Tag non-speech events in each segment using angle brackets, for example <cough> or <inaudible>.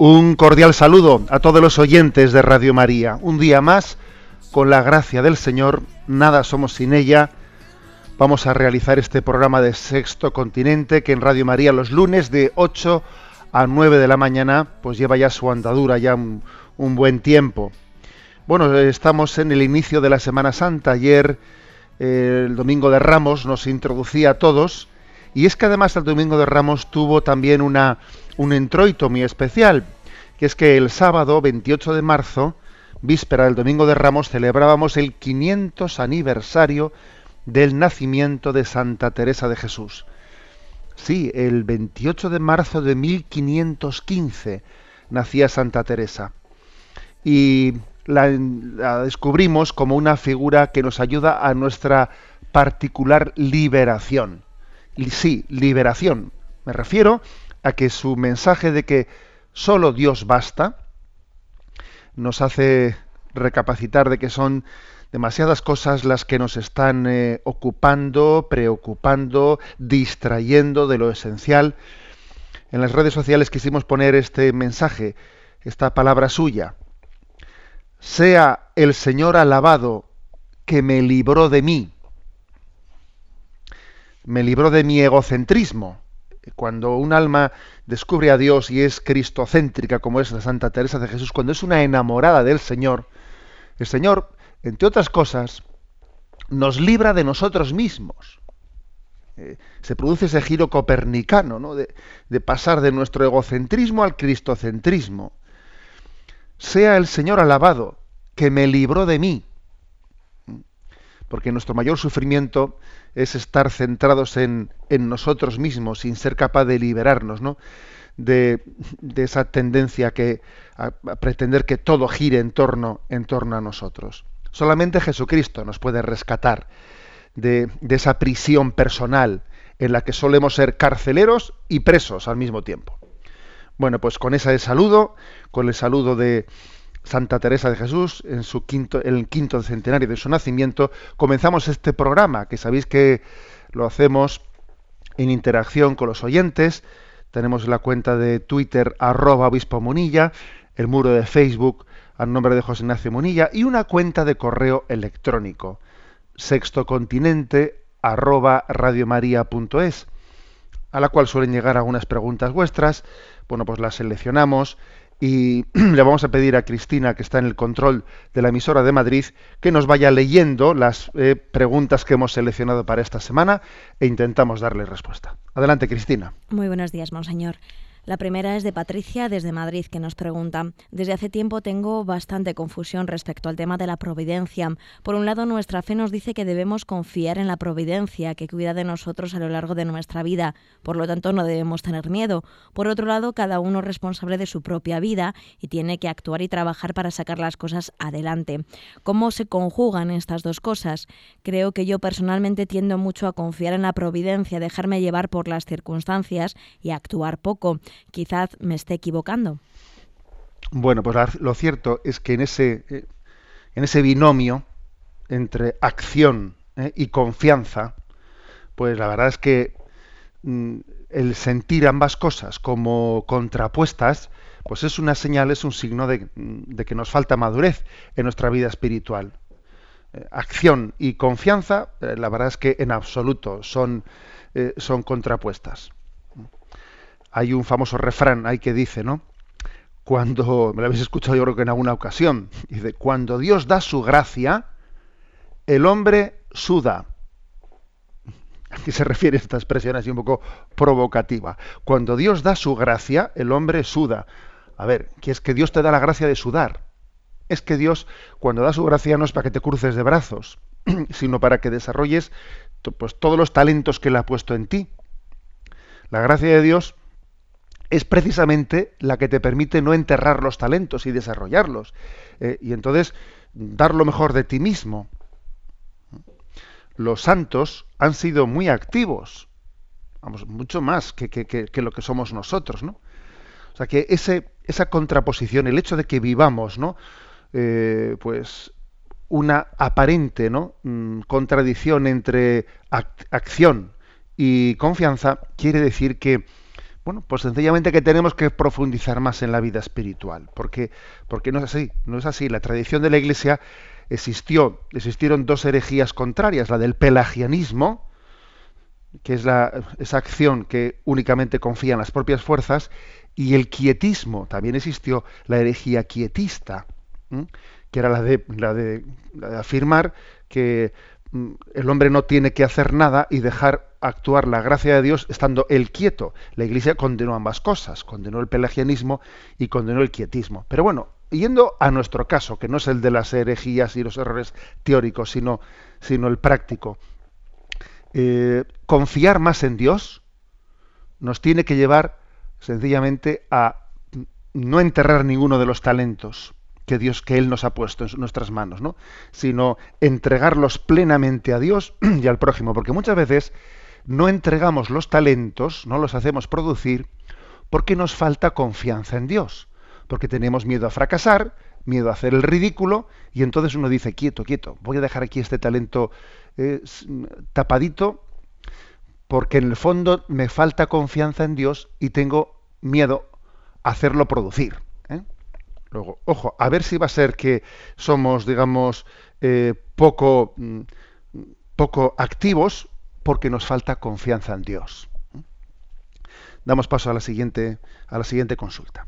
Un cordial saludo a todos los oyentes de Radio María. Un día más, con la gracia del Señor, nada somos sin ella. Vamos a realizar este programa de Sexto Continente que en Radio María los lunes de 8 a 9 de la mañana, pues lleva ya su andadura, ya un, buen tiempo. Bueno, estamos en el inicio de la Semana Santa. Ayer, eh, el Domingo de Ramos, nos introducía a todos. Y es que además el Domingo de Ramos tuvo también una, un introito muy especial, que es que el sábado 28 de marzo, víspera del Domingo de Ramos, celebrábamos el 500 aniversario del nacimiento de Santa Teresa de Jesús. Sí, el 28 de marzo de 1515 nacía Santa Teresa. Y la, la descubrimos como una figura que nos ayuda a nuestra particular liberación. Sí, liberación. Me refiero a que su mensaje de que solo Dios basta nos hace recapacitar de que son demasiadas cosas las que nos están eh, ocupando, preocupando, distrayendo de lo esencial. En las redes sociales quisimos poner este mensaje, esta palabra suya. Sea el Señor alabado que me libró de mí. Me libró de mi egocentrismo. Cuando un alma descubre a Dios y es cristocéntrica, como es la Santa Teresa de Jesús, cuando es una enamorada del Señor, el Señor, entre otras cosas, nos libra de nosotros mismos. Eh, se produce ese giro copernicano, ¿no? de, de pasar de nuestro egocentrismo al cristocentrismo. Sea el Señor alabado, que me libró de mí. Porque nuestro mayor sufrimiento es estar centrados en, nosotros mismos, sin ser capaz de liberarnos, ¿no? De, esa tendencia que, a, pretender que todo gire en torno, en torno a nosotros. Solamente Jesucristo nos puede rescatar de, de esa prisión personal en la que solemos ser carceleros y presos al mismo tiempo. Bueno, pues con ese saludo, con el saludo de Santa Teresa de Jesús en su quinto, el quinto centenario de su nacimiento, comenzamos este programa, que sabéis que lo hacemos en interacción con los oyentes. Tenemos la cuenta de Twitter arroba obispo Munilla, el muro de Facebook al nombre de José Ignacio Munilla y una cuenta de correo electrónico sextocontinente arroba radiomaria.es a la cual suelen llegar algunas preguntas vuestras. Bueno, pues las seleccionamos y <clears throat> le vamos a pedir a Cristina, que está en el control de la emisora de Madrid, que nos vaya leyendo las eh, preguntas que hemos seleccionado para esta semana e intentamos darle respuesta. Adelante, Cristina. Muy buenos días, monseñor. La primera es de Patricia desde Madrid que nos pregunta, desde hace tiempo tengo bastante confusión respecto al tema de la providencia. Por un lado, nuestra fe nos dice que debemos confiar en la providencia, que cuida de nosotros a lo largo de nuestra vida, por lo tanto no debemos tener miedo. Por otro lado, cada uno es responsable de su propia vida y tiene que actuar y trabajar para sacar las cosas adelante. ¿Cómo se conjugan estas dos cosas? Creo que yo personalmente tiendo mucho a confiar en la providencia, dejarme llevar por las circunstancias y actuar poco. Quizás me esté equivocando. Bueno, pues lo cierto es que en ese, eh, en ese binomio entre acción eh, y confianza, pues la verdad es que mm, el sentir ambas cosas como contrapuestas, pues es una señal, es un signo de, de que nos falta madurez en nuestra vida espiritual. Eh, acción y confianza, la verdad es que en absoluto son, son contrapuestas. Hay un famoso refrán ahí que dice, ¿no? cuando, me lo habéis escuchado yo creo que en alguna ocasión, dice, cuando Dios da su gracia, el hombre suda. <laughs> ¿A qué se refiere esta expresión así un poco provocativa? Cuando Dios da su gracia, el hombre suda. A ver, que es que Dios te da la gracia de sudar. Es que Dios, cuando da su gracia, no es para que te cruces de brazos, <clears throat> sino para que desarrolles pues, todos los talentos que Él ha puesto en ti. La gracia de Dios es precisamente la que te permite no enterrar los talentos y desarrollarlos. Eh, y entonces dar lo mejor de ti mismo. Los santos han sido muy activos, vamos, mucho más que, que, lo que somos nosotros, ¿no? O sea que ese, esa contraposición, el hecho de que vivamos, ¿no? Eh, pues una aparente ¿no? Mm, contradicción entre acción y confianza quiere decir que bueno, pues sencillamente que tenemos que profundizar más en la vida espiritual, porque, porque no es así, no es así. La tradición de la Iglesia existió, existieron dos herejías contrarias, la del pelagianismo, que es la, esa acción que únicamente confía en las propias fuerzas, y el quietismo, también existió la herejía quietista, que era la de, la de afirmar que el hombre no tiene que hacer nada y dejar actuar la gracia de Dios estando él quieto. La Iglesia condenó ambas cosas, condenó el pelagianismo y condenó el quietismo. Pero bueno, yendo a nuestro caso, que no es el de las herejías y los errores teóricos, sino, sino el práctico, eh, confiar más en Dios nos tiene que llevar sencillamente a no enterrar ninguno de los talentos que Dios, que Él nos ha puesto en nuestras manos, ¿no? sino entregarlos plenamente a Dios <clears throat> y al prójimo, porque muchas veces no entregamos los talentos, no los hacemos producir, porque nos falta confianza en Dios, porque tenemos miedo a fracasar, miedo a hacer el ridículo, y entonces uno dice, quieto, quieto, voy a dejar aquí este talento eh, tapadito, porque en el fondo me falta confianza en Dios y tengo miedo a hacerlo producir. Luego, ojo, a ver si va a ser que somos, digamos, eh, poco, mm, poco activos porque nos falta confianza en Dios. Damos paso a la siguiente, a la siguiente consulta.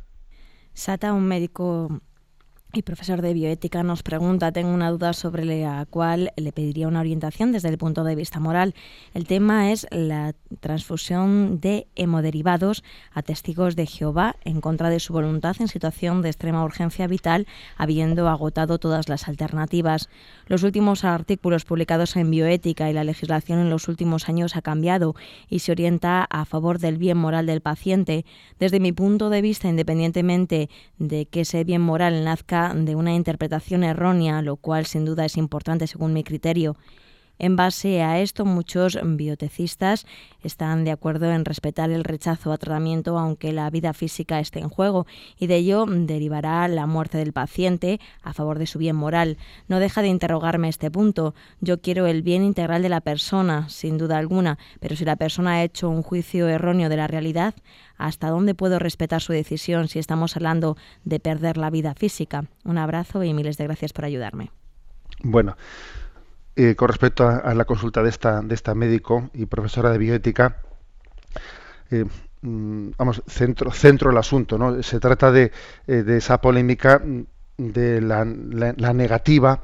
Sata, un médico y profesor de bioética nos pregunta, tengo una duda sobre la cual le pediría una orientación desde el punto de vista moral. El tema es la transfusión de hemoderivados a testigos de Jehová en contra de su voluntad en situación de extrema urgencia vital, habiendo agotado todas las alternativas. Los últimos artículos publicados en bioética y la legislación en los últimos años ha cambiado y se orienta a favor del bien moral del paciente. Desde mi punto de vista, independientemente de que ese bien moral nazca de una interpretación errónea, lo cual sin duda es importante según mi criterio. En base a esto, muchos biotecistas están de acuerdo en respetar el rechazo a tratamiento aunque la vida física esté en juego, y de ello derivará la muerte del paciente a favor de su bien moral. No deja de interrogarme este punto. Yo quiero el bien integral de la persona, sin duda alguna, pero si la persona ha hecho un juicio erróneo de la realidad, ¿hasta dónde puedo respetar su decisión si estamos hablando de perder la vida física? Un abrazo y miles de gracias por ayudarme. Bueno, eh, con respecto a, la consulta de esta, de esta médico y profesora de bioética, eh, mm, vamos, centro, el asunto, ¿no? Se trata de, eh, esa polémica de la, negativa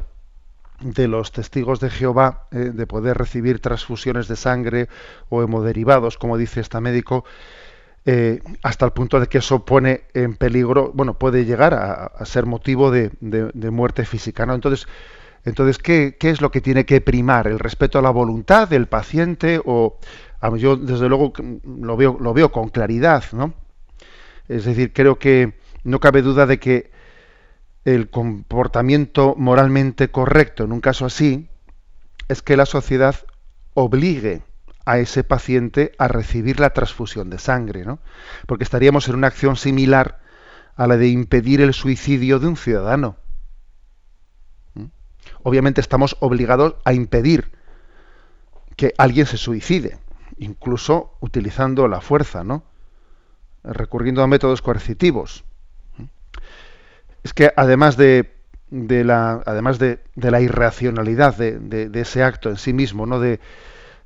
de los testigos de Jehová de poder recibir transfusiones de sangre o hemoderivados, como dice esta médico, hasta el punto de que eso pone en peligro, bueno, puede llegar a, ser motivo de, de, muerte física. ¿no? Entonces, entonces, ¿qué, es lo que tiene que primar? ¿El respeto a la voluntad del paciente? O yo, desde luego, lo veo, lo veo con claridad, ¿no? Es decir, creo que no cabe duda de que el comportamiento moralmente correcto en un caso así es que la sociedad obligue a ese paciente a recibir la transfusión de sangre, ¿no? Porque estaríamos en una acción similar a la de impedir el suicidio de un ciudadano obviamente estamos obligados a impedir que alguien se suicide, incluso utilizando la fuerza, ¿no? recurriendo a métodos coercitivos. Es que además de, la, además de, la irracionalidad de, ese acto en sí mismo, ¿no? de,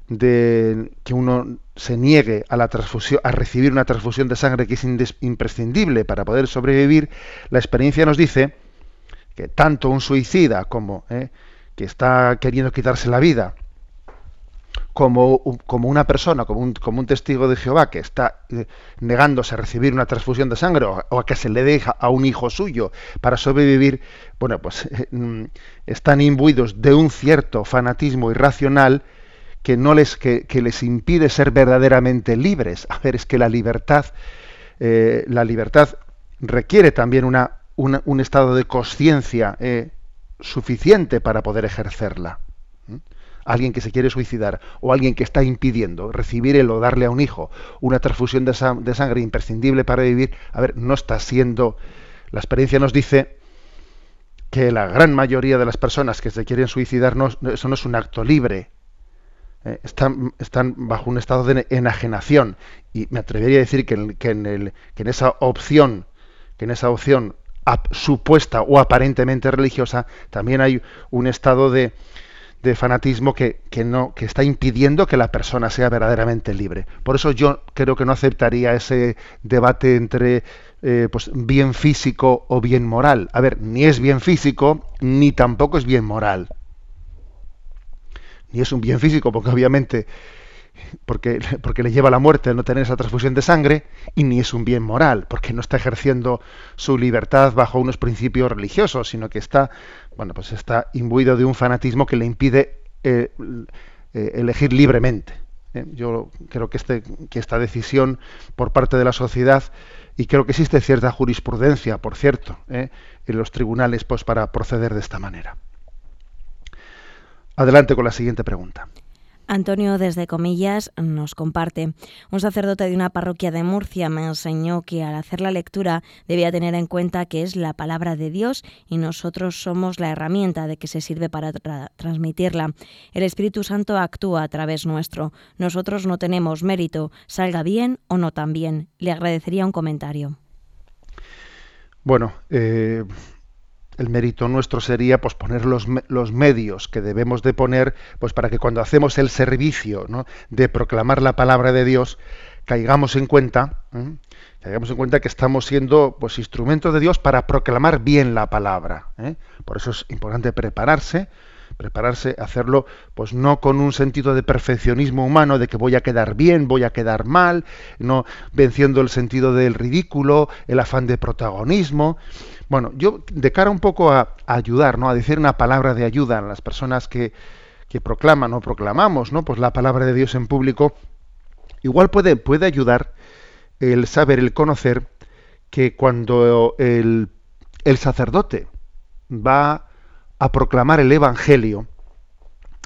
de que uno se niegue a la transfusión, a recibir una transfusión de sangre que es imprescindible para poder sobrevivir, la experiencia nos dice que tanto un suicida como eh, que está queriendo quitarse la vida, como, como una persona, como un, como un, testigo de Jehová que está eh, negándose a recibir una transfusión de sangre o, a que se le deja a un hijo suyo para sobrevivir, bueno, pues eh, <laughs> están imbuidos de un cierto fanatismo irracional que no les que, les impide ser verdaderamente libres. A ver, es que la libertad, eh, la libertad requiere también una, un estado de conciencia eh, suficiente para poder ejercerla. Alguien que se quiere suicidar o alguien que está impidiendo recibir el o darle a un hijo una transfusión de, sangre imprescindible para vivir, a ver, no está siendo. La experiencia nos dice que la gran mayoría de las personas que se quieren suicidar eso no es un acto libre, eh, están, bajo un estado de enajenación y me atrevería a decir que en esa opción que en esa opción supuesta o aparentemente religiosa también hay un estado de, fanatismo que, no está impidiendo que la persona sea verdaderamente libre. Por eso yo creo que no aceptaría ese debate entre eh, pues bien físico o bien moral. A ver ni es bien físico ni tampoco es bien moral. Ni es un bien físico, porque obviamente porque, <laughs> porque le lleva la muerte el no tener esa transfusión de sangre, y ni es un bien moral, porque no está ejerciendo su libertad bajo unos principios religiosos, sino que está, bueno, pues está imbuido de un fanatismo que le impide eh, eh, elegir libremente. ¿eh? Yo creo que, este, que esta decisión por parte de la sociedad, y creo que existe cierta jurisprudencia, por cierto, en los tribunales, pues para proceder de esta manera. Adelante con la siguiente pregunta. Antonio desde Comillas nos comparte. Un sacerdote de una parroquia de Murcia me enseñó que al hacer la lectura debía tener en cuenta que es la palabra de Dios y nosotros somos la herramienta de que se sirve para transmitirla. El Espíritu Santo actúa a través nuestro. Nosotros no tenemos mérito, salga bien o no tan bien. Le agradecería un comentario. Bueno, eh, el mérito nuestro sería pues poner los, los, medios que debemos de poner pues para que cuando hacemos el servicio de proclamar la palabra de Dios caigamos en cuenta caigamos en cuenta que estamos siendo pues instrumentos de Dios para proclamar bien la palabra ¿eh? por eso es importante prepararse prepararse hacerlo pues no con un sentido de perfeccionismo humano de que voy a quedar bien voy a quedar mal no venciendo el sentido del ridículo el afán de protagonismo bueno, yo de cara un poco a, ayudar, ¿no? A decir una palabra de ayuda a las personas que, proclaman o proclamamos, ¿no? Pues la palabra de Dios en público, igual puede, puede ayudar el saber, el conocer que cuando el, sacerdote va a proclamar el Evangelio,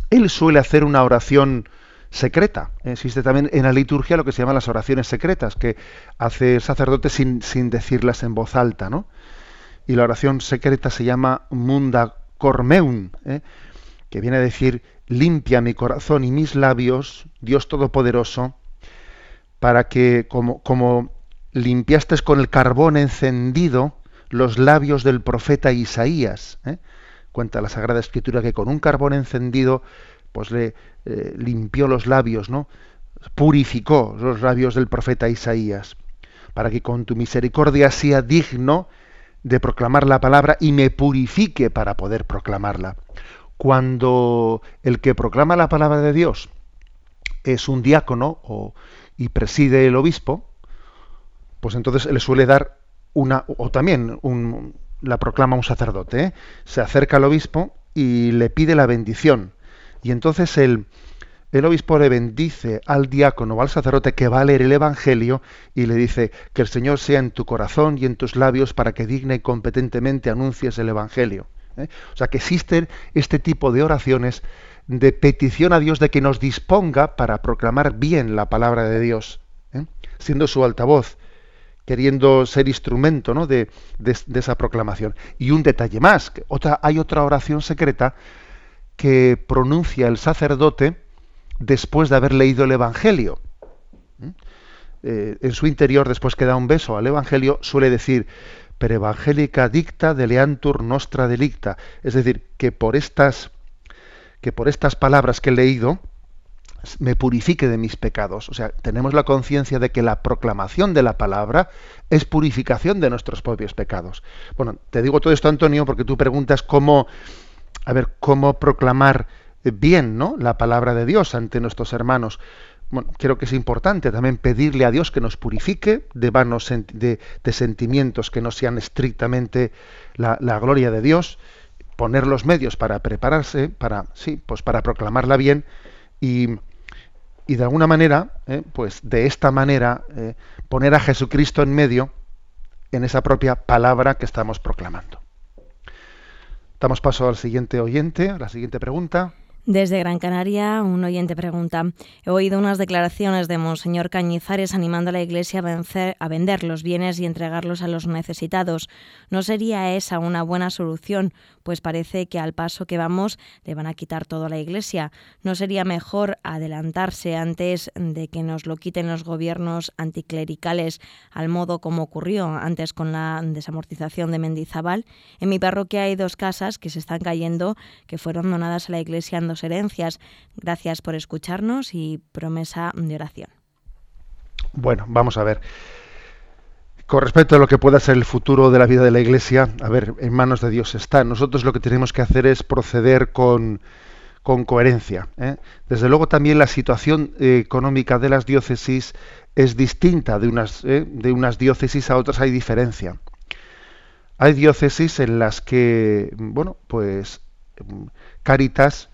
él suele hacer una oración secreta. Existe también en la liturgia lo que se llaman las oraciones secretas, que hace el sacerdote sin, sin decirlas en voz alta, ¿no? Y la oración secreta se llama Munda Cormeum, ¿eh? que viene a decir limpia mi corazón y mis labios, Dios Todopoderoso, para que como, como limpiaste con el carbón encendido los labios del profeta Isaías. ¿eh? Cuenta la Sagrada Escritura que con un carbón encendido pues le eh, limpió los labios, ¿no? Purificó los labios del profeta Isaías, para que con tu misericordia sea digno de proclamar la palabra y me purifique para poder proclamarla. Cuando el que proclama la palabra de Dios es un diácono o, y preside el obispo, pues entonces le suele dar una, o también un, la proclama un sacerdote, ¿eh? se acerca al obispo y le pide la bendición. Y entonces el, el obispo le bendice al diácono o al sacerdote que va a leer el Evangelio y le dice que el Señor sea en tu corazón y en tus labios para que digna y competentemente anuncies el Evangelio. ¿eh? O sea que existen este tipo de oraciones de petición a Dios de que nos disponga para proclamar bien la palabra de Dios, ¿eh? siendo su altavoz, queriendo ser instrumento ¿no? de, esa proclamación. Y un detalle más, hay otra oración secreta que pronuncia el sacerdote, después de haber leído el Evangelio. ¿Mm? Eh, en su interior, después que da un beso al Evangelio, suele decir, per evangelica dicta deleantur nostra delicta. Es decir, que por estas, que por estas palabras que he leído, me purifique de mis pecados. O sea, tenemos la conciencia de que la proclamación de la palabra es purificación de nuestros propios pecados. Bueno, te digo todo esto, Antonio, porque tú preguntas cómo, a ver, cómo proclamar bien, ¿no? La palabra de Dios ante nuestros hermanos. Bueno, creo que es importante también pedirle a Dios que nos purifique de vanos de, sentimientos que no sean estrictamente la, gloria de Dios poner los medios para prepararse, para, sí, pues para proclamarla bien y, y de alguna manera, eh, pues de esta manera, eh, poner a Jesucristo en medio en esa propia palabra que estamos proclamando. Damos paso al siguiente oyente, a la siguiente pregunta. Desde Gran Canaria, un oyente pregunta, he oído unas declaraciones de Monseñor Cañizares animando a la Iglesia a, a, vender los bienes y entregarlos a los necesitados. ¿No sería esa una buena solución? Pues parece que al paso que vamos le van a quitar todo a la Iglesia. ¿No sería mejor adelantarse antes de que nos lo quiten los gobiernos anticlericales al modo como ocurrió antes con la desamortización de Mendizábal? En mi parroquia hay dos casas que se están cayendo que fueron donadas a la Iglesia en herencias. Gracias por escucharnos y promesa de oración. Bueno, vamos a ver. Con respecto a lo que pueda ser el futuro de la vida de la Iglesia, a ver, en manos de Dios está. Nosotros lo que tenemos que hacer es proceder con, con coherencia. ¿eh? Desde luego también la situación eh, económica de las diócesis es distinta de unas, ¿eh? de unas diócesis a otras hay diferencia. Hay diócesis en las que, bueno, pues Caritas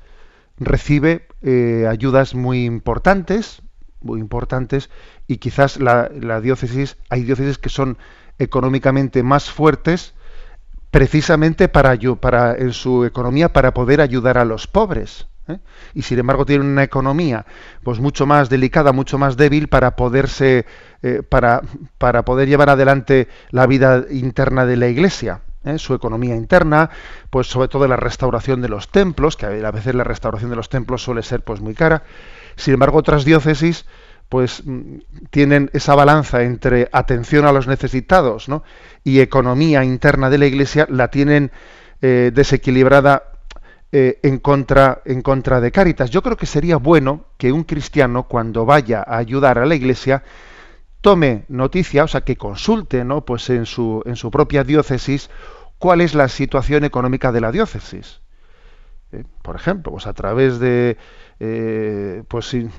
recibe eh, ayudas muy importantes, muy importantes, y quizás la, diócesis, hay diócesis que son económicamente más fuertes, precisamente para, para en su economía para poder ayudar a los pobres. ¿eh? Y sin embargo tienen una economía pues mucho más delicada, mucho más débil para poderse, eh, para, para poder llevar adelante la vida interna de la Iglesia. ¿Eh? su economía interna, pues sobre todo la restauración de los templos, que a veces la restauración de los templos suele ser pues muy cara. Sin embargo, otras diócesis pues mm, tienen esa balanza entre atención a los necesitados y economía interna de la Iglesia la tienen eh, desequilibrada eh, en, contra, en contra de Cáritas. Yo creo que sería bueno que un cristiano cuando vaya a ayudar a la Iglesia tome noticia, o sea, que consulte, ¿no? Pues en su, en su propia diócesis cuál es la situación económica de la diócesis. Eh, por ejemplo, pues a través de, eh, pues el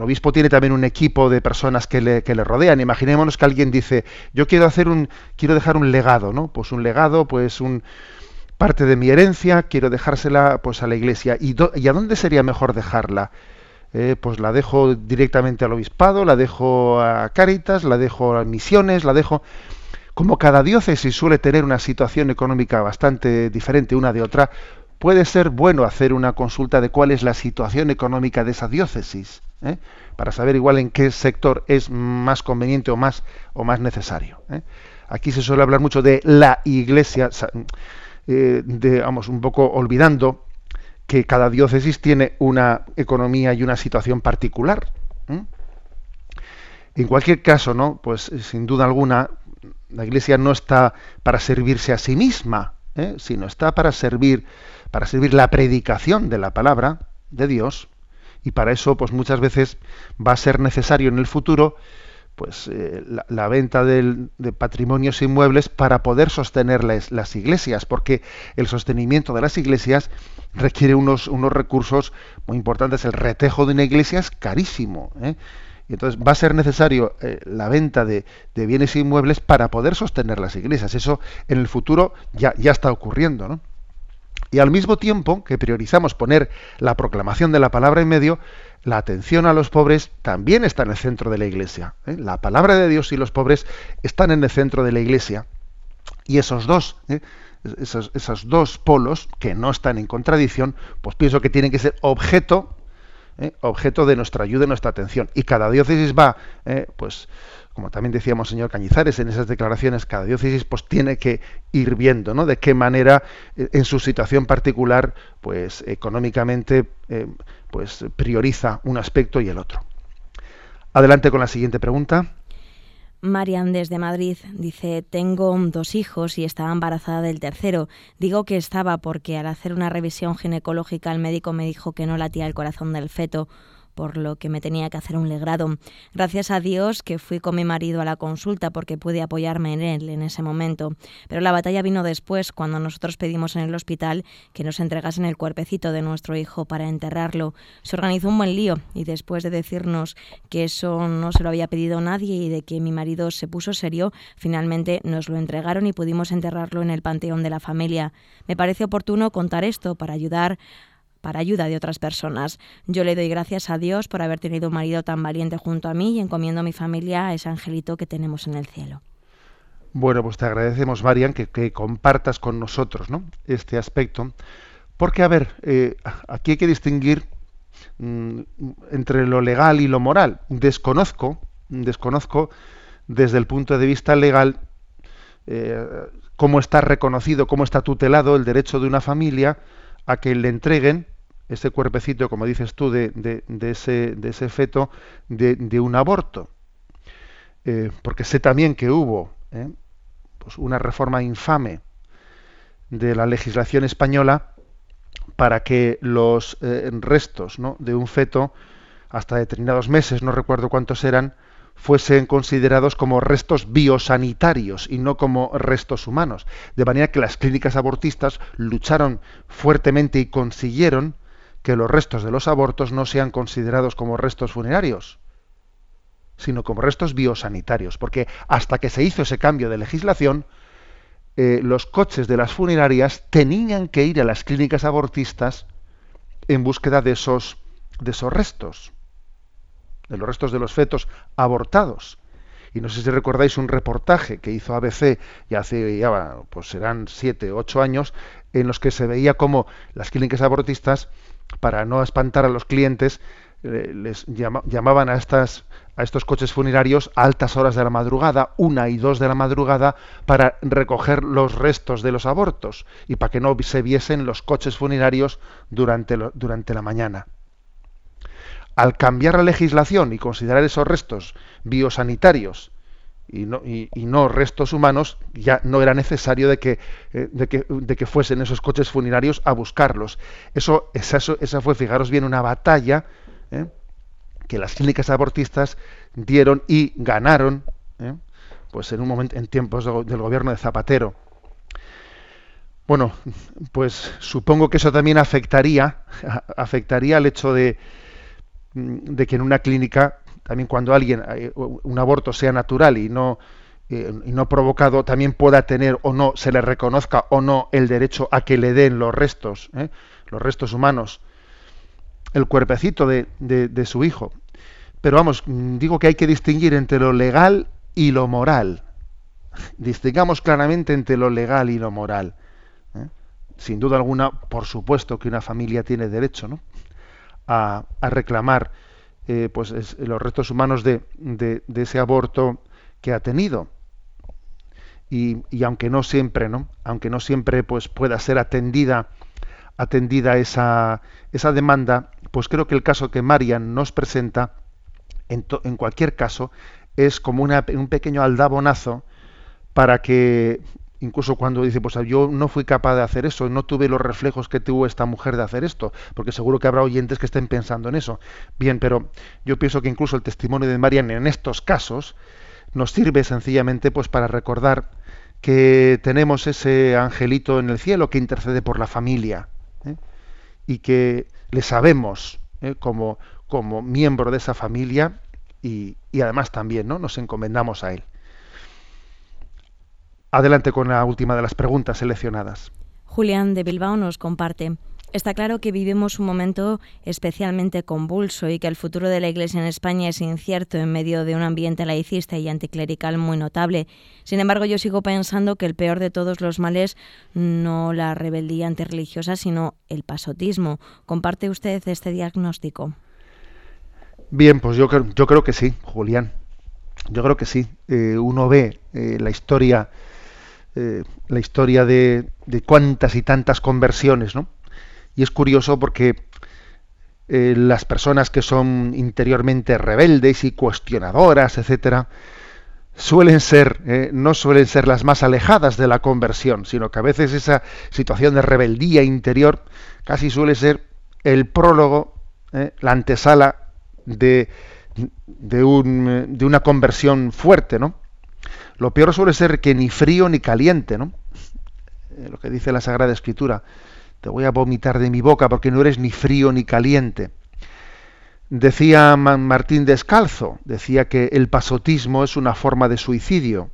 obispo tiene también un equipo de personas que le, que le, rodean. Imaginémonos que alguien dice, yo quiero hacer un, quiero dejar un legado, ¿no? Pues un legado, pues un parte de mi herencia, quiero dejársela pues a la iglesia. ¿Y, ¿y a dónde sería mejor dejarla? Eh, pues la dejo directamente al obispado, la dejo a Cáritas, la dejo a misiones, la dejo... Como cada diócesis suele tener una situación económica bastante diferente una de otra, puede ser bueno hacer una consulta de cuál es la situación económica de esa diócesis, ¿eh? para saber igual en qué sector es más conveniente o más, o más necesario. ¿eh? Aquí se suele hablar mucho de la iglesia, de, vamos, un poco olvidando que cada diócesis tiene una economía y una situación particular. En cualquier caso, ¿no? Pues eh, sin duda alguna, la Iglesia no está para servirse a sí misma, ¿eh? sino está para servir, para servir la predicación de la palabra de Dios, y para eso, pues muchas veces va a ser necesario en el futuro pues eh, la, venta de patrimonios inmuebles para poder sostener las, iglesias, porque el sostenimiento de las iglesias requiere unos, unos recursos muy importantes. El retejo de una iglesia es carísimo. ¿eh? Y entonces va a ser necesario eh, la venta de, bienes inmuebles para poder sostener las iglesias. Eso en el futuro ya, ya está ocurriendo. ¿no? Y al mismo tiempo que priorizamos poner la proclamación de la palabra en medio, la atención a los pobres también está en el centro de la iglesia. ¿eh? La palabra de Dios y los pobres están en el centro de la iglesia. Y esos dos, ¿eh? esos, dos polos, que no están en contradicción, pues pienso que tienen que ser objeto, ¿eh? objeto de nuestra ayuda y nuestra atención. Y cada diócesis va, pues, como también decíamos señor Cañizares en esas declaraciones, cada diócesis pues tiene que ir viendo, ¿no? De qué manera eh, en su situación particular, pues económicamente, eh, pues prioriza un aspecto y el otro. Adelante con la siguiente pregunta. Marian desde Madrid dice, tengo dos hijos y estaba embarazada del tercero. Digo que estaba porque al hacer una revisión ginecológica el médico me dijo que no latía el corazón del feto por lo que me tenía que hacer un legrado. Gracias a Dios que fui con mi marido a la consulta porque pude apoyarme en él en ese momento. Pero la batalla vino después, cuando nosotros pedimos en el hospital que nos entregasen el cuerpecito de nuestro hijo para enterrarlo. Se organizó un buen lío y después de decirnos que eso no se lo había pedido nadie y de que mi marido se puso serio, finalmente nos lo entregaron y pudimos enterrarlo en el panteón de la familia. Me parece oportuno contar esto para ayudar para ayuda de otras personas. Yo le doy gracias a Dios por haber tenido un marido tan valiente junto a mí y encomiendo a mi familia a ese angelito que tenemos en el cielo. Bueno, pues te agradecemos, Marian, que, compartas con nosotros ¿no? este aspecto. Porque, a ver, eh, aquí hay que distinguir mm, entre lo legal y lo moral. Desconozco, desconozco desde el punto de vista legal eh, cómo está reconocido, cómo está tutelado el derecho de una familia a que le entreguen ese cuerpecito, como dices tú, de, de, ese, de ese, feto, de, un aborto. Eh, porque sé también que hubo ¿eh? pues una reforma infame de la legislación española para que los eh, restos de un feto, hasta determinados meses, no recuerdo cuántos eran, fuesen considerados como restos biosanitarios y no como restos humanos. De manera que las clínicas abortistas lucharon fuertemente y consiguieron que los restos de los abortos no sean considerados como restos funerarios, sino como restos biosanitarios. Porque hasta que se hizo ese cambio de legislación, eh, los coches de las funerarias tenían que ir a las clínicas abortistas en búsqueda de esos, de esos restos de los restos de los fetos abortados. Y no sé si recordáis un reportaje que hizo ABC y hace ya, pues serán siete, ocho años, en los que se veía como las clínicas abortistas, para no espantar a los clientes, eh, les llamaban a estas a estos coches funerarios a altas horas de la madrugada, una y dos de la madrugada, para recoger los restos de los abortos y para que no se viesen los coches funerarios durante, durante la mañana. Al cambiar la legislación y considerar esos restos biosanitarios y no, restos humanos, ya no era necesario de que, eh, de, que, de que, fuesen esos coches funerarios a buscarlos. Eso, esa, esa fue, fijaros bien, una batalla ¿eh? que las clínicas abortistas dieron y ganaron, ¿eh? pues en un momento, en tiempos del gobierno de Zapatero. Bueno, pues supongo que eso también afectaría, <laughs> afectaría al hecho de, Mm, de que en una clínica, también cuando alguien, eh, un aborto sea natural y no, eh, y no provocado, también pueda tener o no, se le reconozca o no el derecho a que le den los restos, ¿eh? los restos humanos, el cuerpecito de, de, su hijo. Pero vamos, mm, digo que hay que distinguir entre lo legal y lo moral. Distingamos claramente entre lo legal y lo moral. Sin duda alguna, por supuesto que una familia tiene derecho, ¿no? a, reclamar eh, pues los restos humanos de, ese aborto que ha tenido. Y, aunque no siempre, ¿no? Aunque no siempre pues pueda ser atendida atendida esa, esa demanda, pues creo que el caso que Marian nos presenta, en, cualquier caso, es como un pequeño aldabonazo para que incluso cuando dice, pues yo no fui capaz de hacer eso, no tuve los reflejos que tuvo esta mujer de hacer esto, porque seguro que habrá oyentes que estén pensando en eso. Bien, pero yo pienso que incluso el testimonio de Marian en estos casos nos sirve sencillamente pues para recordar que tenemos ese angelito en el cielo que intercede por la familia ¿eh? y que le sabemos ¿eh? como, como miembro de esa familia y, y además también ¿no? nos encomendamos a él. Adelante con la última de las preguntas seleccionadas. Julián de Bilbao nos comparte. Está claro que vivimos un momento especialmente convulso y que el futuro de la Iglesia en España es incierto en medio de un ambiente laicista y anticlerical muy notable. Sin embargo, yo sigo pensando que el peor de todos los males no la rebeldía antirreligiosa, sino el pasotismo. ¿Comparte usted este diagnóstico? Bien, pues yo, yo creo que sí, Julián. Yo creo que sí. Eh, uno ve eh, la historia eh, la historia de, cuántas y tantas conversiones, ¿no? Y es curioso porque eh, las personas que son interiormente rebeldes y cuestionadoras, etcétera, suelen ser, eh, no suelen ser las más alejadas de la conversión, sino que a veces esa situación de rebeldía interior casi suele ser el prólogo, la antesala de, de, un, de una conversión fuerte, ¿no? Lo peor suele ser que ni frío ni caliente, ¿no? Eh, lo que dice la Sagrada Escritura. Te voy a vomitar de mi boca porque no eres ni frío ni caliente. Decía Martín Descalzo, decía que el pasotismo es una forma de suicidio.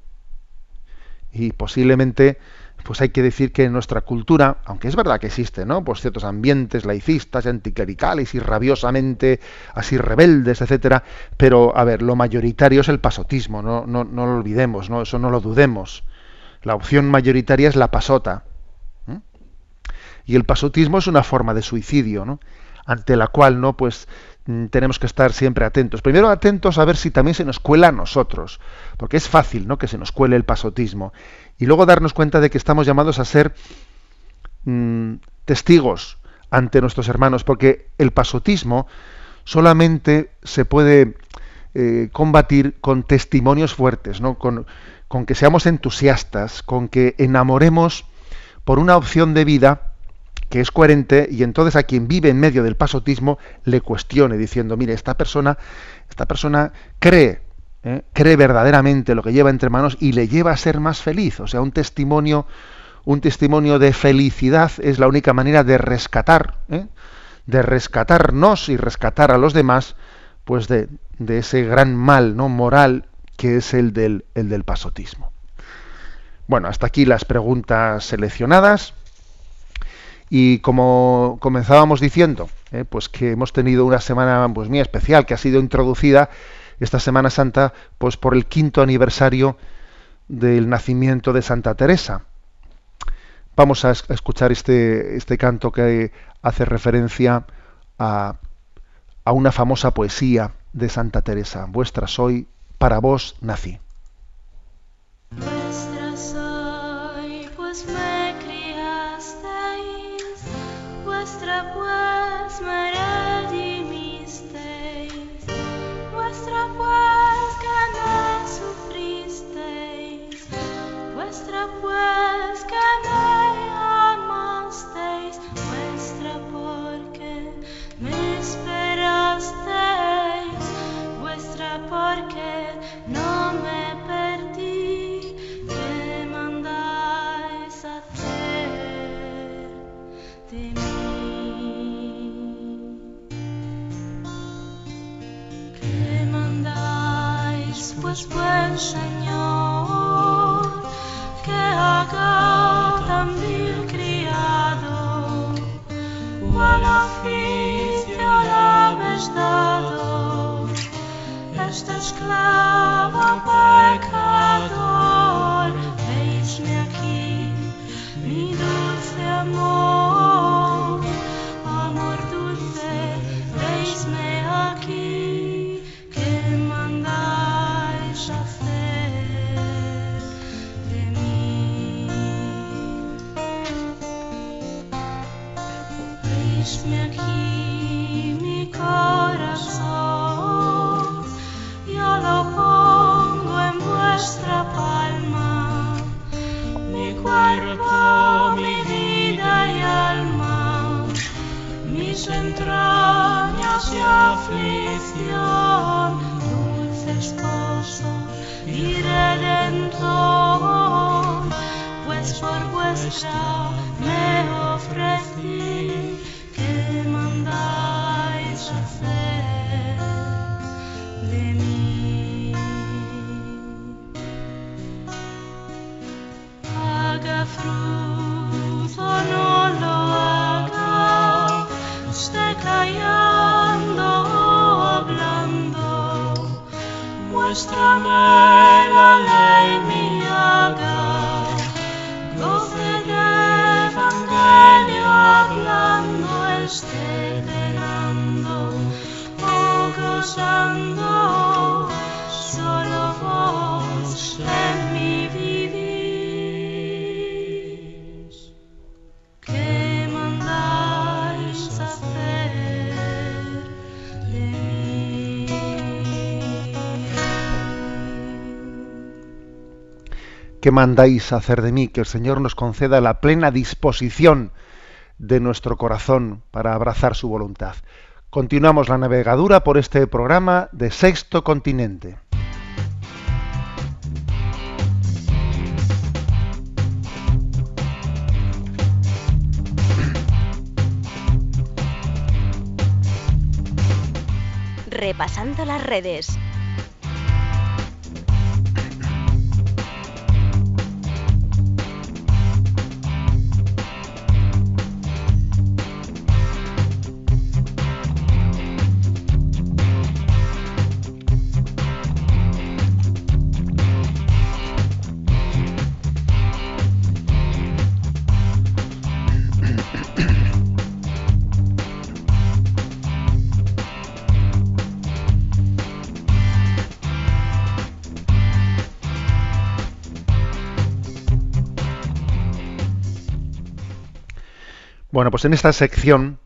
Y posiblemente pues hay que decir que en nuestra cultura, aunque es verdad que existen, ¿no? Pues ciertos ambientes laicistas, anticlericales y rabiosamente así rebeldes, etcétera, pero a ver, lo mayoritario es el pasotismo, no, no, no lo olvidemos, ¿no? Eso no lo dudemos. La opción mayoritaria es la pasota. Y el pasotismo es una forma de suicidio, ¿no? ante la cual no pues mm, tenemos que estar siempre atentos. Primero atentos a ver si también se nos cuela a nosotros, porque es fácil ¿no? que se nos cuele el pasotismo. Y luego darnos cuenta de que estamos llamados a ser mm, testigos ante nuestros hermanos, porque el pasotismo solamente se puede eh, combatir con testimonios fuertes, ¿no? con, con que seamos entusiastas, con que enamoremos por una opción de vida que es coherente y entonces a quien vive en medio del pasotismo le cuestione diciendo, mire, esta persona, esta persona cree, ¿eh? cree verdaderamente lo que lleva entre manos y le lleva a ser más feliz. O sea, un testimonio, un testimonio de felicidad es la única manera de rescatar, ¿eh? de rescatarnos y rescatar a los demás, pues de, de, ese gran mal no moral que es el del, el del pasotismo. Bueno, hasta aquí las preguntas seleccionadas. Y como comenzábamos diciendo, eh, pues que hemos tenido una semana pues muy especial que ha sido introducida esta Semana Santa pues por el quinto aniversario del nacimiento de Santa Teresa. Vamos a escuchar este, este canto que hace referencia a, a una famosa poesía de Santa Teresa. Vuestra soy, para vos nací. Dios buen Señor, que haga tan vil criado cual oficio le habéis dado, esta esclava pecadora. ¿Qué mandáis hacer de mí? Que el Señor nos conceda la plena disposición de nuestro corazón para abrazar su voluntad. Continuamos la navegadura por este programa de Sexto Continente. Repasando las redes. Bueno, pues en esta sección,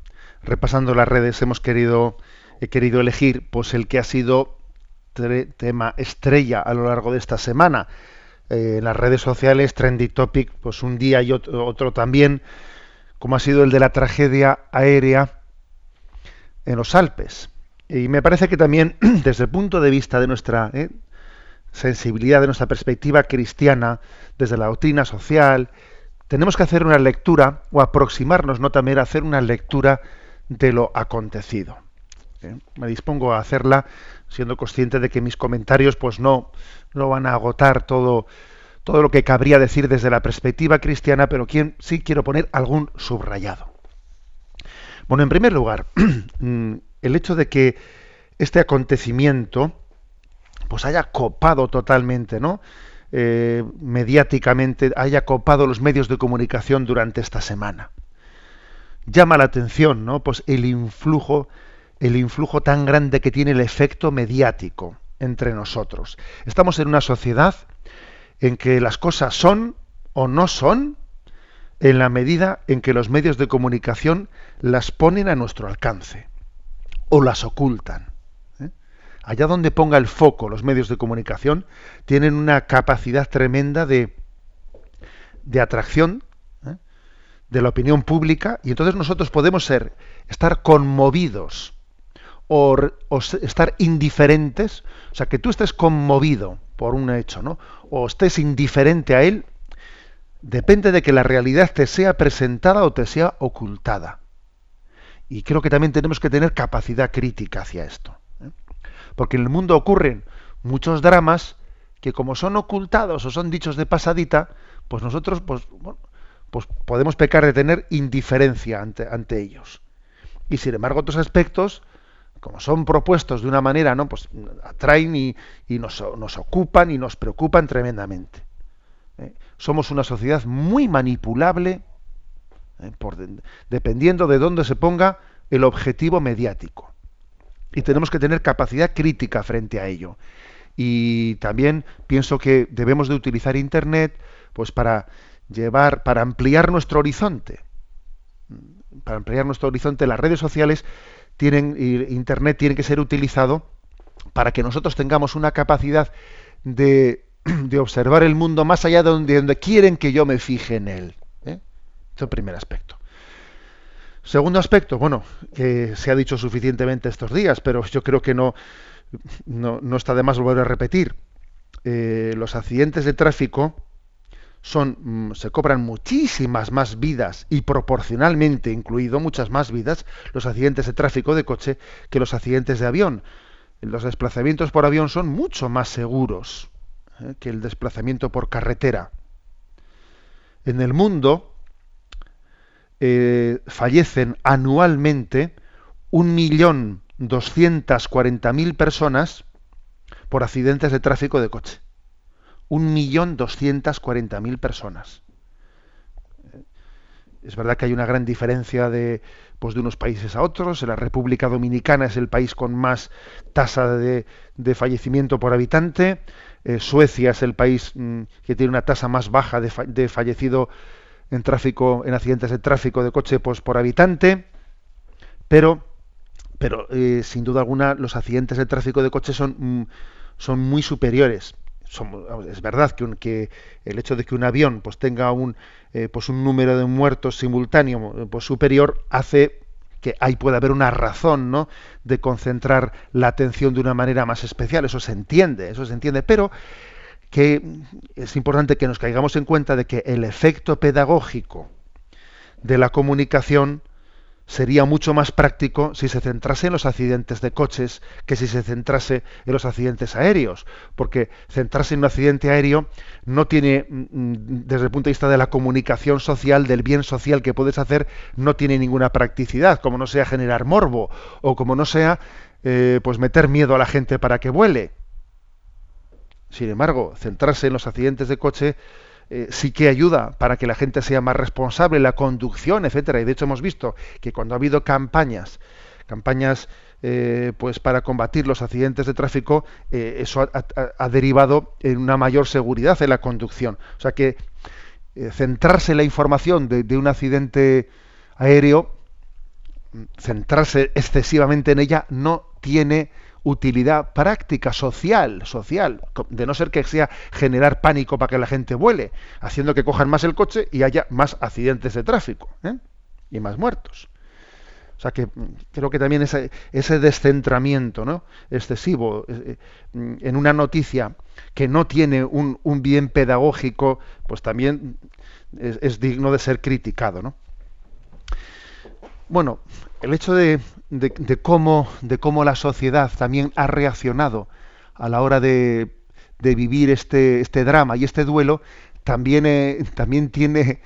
repasando las redes, hemos querido, he querido elegir pues el que ha sido tema estrella a lo largo de esta semana. Eh, en las redes sociales, Trendy Topic, pues un día y otro, otro, también, como ha sido el de la tragedia aérea en los Alpes. Y me parece que también, <clears throat> desde el punto de vista de nuestra eh, sensibilidad, de nuestra perspectiva cristiana, desde la doctrina social, tenemos que hacer una lectura o aproximarnos, no también a hacer una lectura de lo acontecido. ¿Eh? Me dispongo a hacerla siendo consciente de que mis comentarios pues no, no van a agotar todo, todo lo que cabría decir desde la perspectiva cristiana, pero sí quiero poner algún subrayado. Bueno, en primer lugar, <clears throat> mm, el hecho de que este acontecimiento pues haya copado totalmente, ¿no? Eh, mediáticamente haya copado los medios de comunicación durante esta semana. Llama la atención, ¿no? Pues el influjo, el influjo tan grande que tiene el efecto mediático entre nosotros. Estamos en una sociedad en que las cosas son o no son en la medida en que los medios de comunicación las ponen a nuestro alcance o las ocultan allá donde ponga el foco los medios de comunicación, tienen una capacidad tremenda de, de atracción ¿eh? de la opinión pública y entonces nosotros podemos ser, estar conmovidos o, o, estar indiferentes, o sea, que tú estés conmovido por un hecho, ¿no? O estés indiferente a él, depende de que la realidad te sea presentada o te sea ocultada. Y creo que también tenemos que tener capacidad crítica hacia esto porque en el mundo ocurren muchos dramas que como son ocultados o son dichos de pasadita, pues nosotros pues, pues podemos pecar de tener indiferencia ante, ellos. Y sin embargo otros aspectos, como son propuestos de una manera, ¿no? Pues atraen y, nos, ocupan y nos preocupan tremendamente. ¿eh? Somos una sociedad muy manipulable, ¿eh? dependiendo de dónde se ponga el objetivo mediático y tenemos que tener capacidad crítica frente a ello. Y también pienso que debemos de utilizar Internet pues para llevar, para ampliar nuestro horizonte. Para ampliar nuestro horizonte, las redes sociales tienen, Internet tiene que ser utilizado para que nosotros tengamos una capacidad de, <clears throat> de observar el mundo más allá de donde, quieren que yo me fije en él. ¿eh? es el primer aspecto. Segundo aspecto, bueno, se ha dicho suficientemente estos días, pero yo creo que no, no, está de más volver a repetir. Eh, los accidentes de tráfico son, mm, se cobran muchísimas más vidas y proporcionalmente incluido muchas más vidas los accidentes de tráfico de coche que los accidentes de avión. Los desplazamientos por avión son mucho más seguros eh, que el desplazamiento por carretera. En el mundo, eh, fallecen anualmente 1.240.000 personas por accidentes de tráfico de coche. 1.240.000 personas. Eh, es verdad que hay una gran diferencia de, pues, de unos países a otros. La República Dominicana es el país con más tasa de, de fallecimiento por habitante. Eh, Suecia es el país mm, que tiene una tasa más baja de, de fallecido en tráfico, en accidentes de tráfico de coche pues, por habitante, pero, pero eh, sin duda alguna los accidentes de tráfico de coche son, mm, son muy superiores. es verdad que, que, el hecho de que un avión pues tenga un, eh, pues un número de muertos simultáneo pues superior hace que ahí puede haber una razón, ¿no? De concentrar la atención de una manera más especial, eso se entiende, eso se entiende, pero que es importante que nos caigamos en cuenta de que el efecto pedagógico de la comunicación sería mucho más práctico si se centrase en los accidentes de coches que si se centrase en los accidentes aéreos, porque centrarse en un accidente aéreo no tiene, mm, desde el punto de vista de la comunicación social, del bien social que puedes hacer, no tiene ninguna practicidad, como no sea generar morbo o como no sea eh, pues meter miedo a la gente para que vuele. Sin embargo, centrarse en los accidentes de coche eh, sí que ayuda para que la gente sea más responsable, la conducción, etcétera. Y de hecho hemos visto que cuando ha habido campañas, campañas eh, pues para combatir los accidentes de tráfico, eh, eso ha, derivado en una mayor seguridad en la conducción. O sea que centrarse en la información de, un accidente aéreo, centrarse excesivamente en ella, no tiene utilidad práctica, social, social, de no ser que sea generar pánico para que la gente vuele, haciendo que cojan más el coche y haya más accidentes de tráfico ¿eh? y más muertos. O sea que mm, creo que también ese, ese descentramiento ¿no? excesivo eh, eh, en una noticia que no tiene un, un bien pedagógico, pues también es, es, digno de ser criticado. ¿no? Bueno, el hecho de, cómo, de cómo la sociedad también ha reaccionado a la hora de, vivir este, este drama y este duelo, también, eh, también tiene,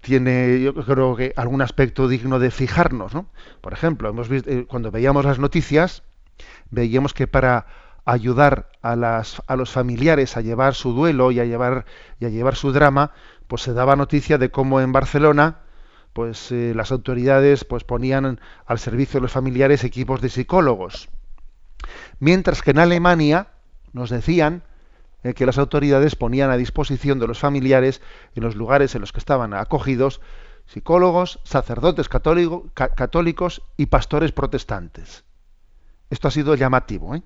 tiene, yo creo que algún aspecto digno de fijarnos. ¿no? Por ejemplo, hemos visto, eh, cuando veíamos las noticias, veíamos que para ayudar a, las, a los familiares a llevar su duelo y a llevar, y a llevar su drama, pues se daba noticia de cómo en Barcelona pues eh, las autoridades pues ponían al servicio de los familiares equipos de psicólogos. Mientras que en Alemania nos decían eh, que las autoridades ponían a disposición de los familiares en los lugares en los que estaban acogidos psicólogos, sacerdotes católicos y pastores protestantes. Esto ha sido llamativo, ¿eh?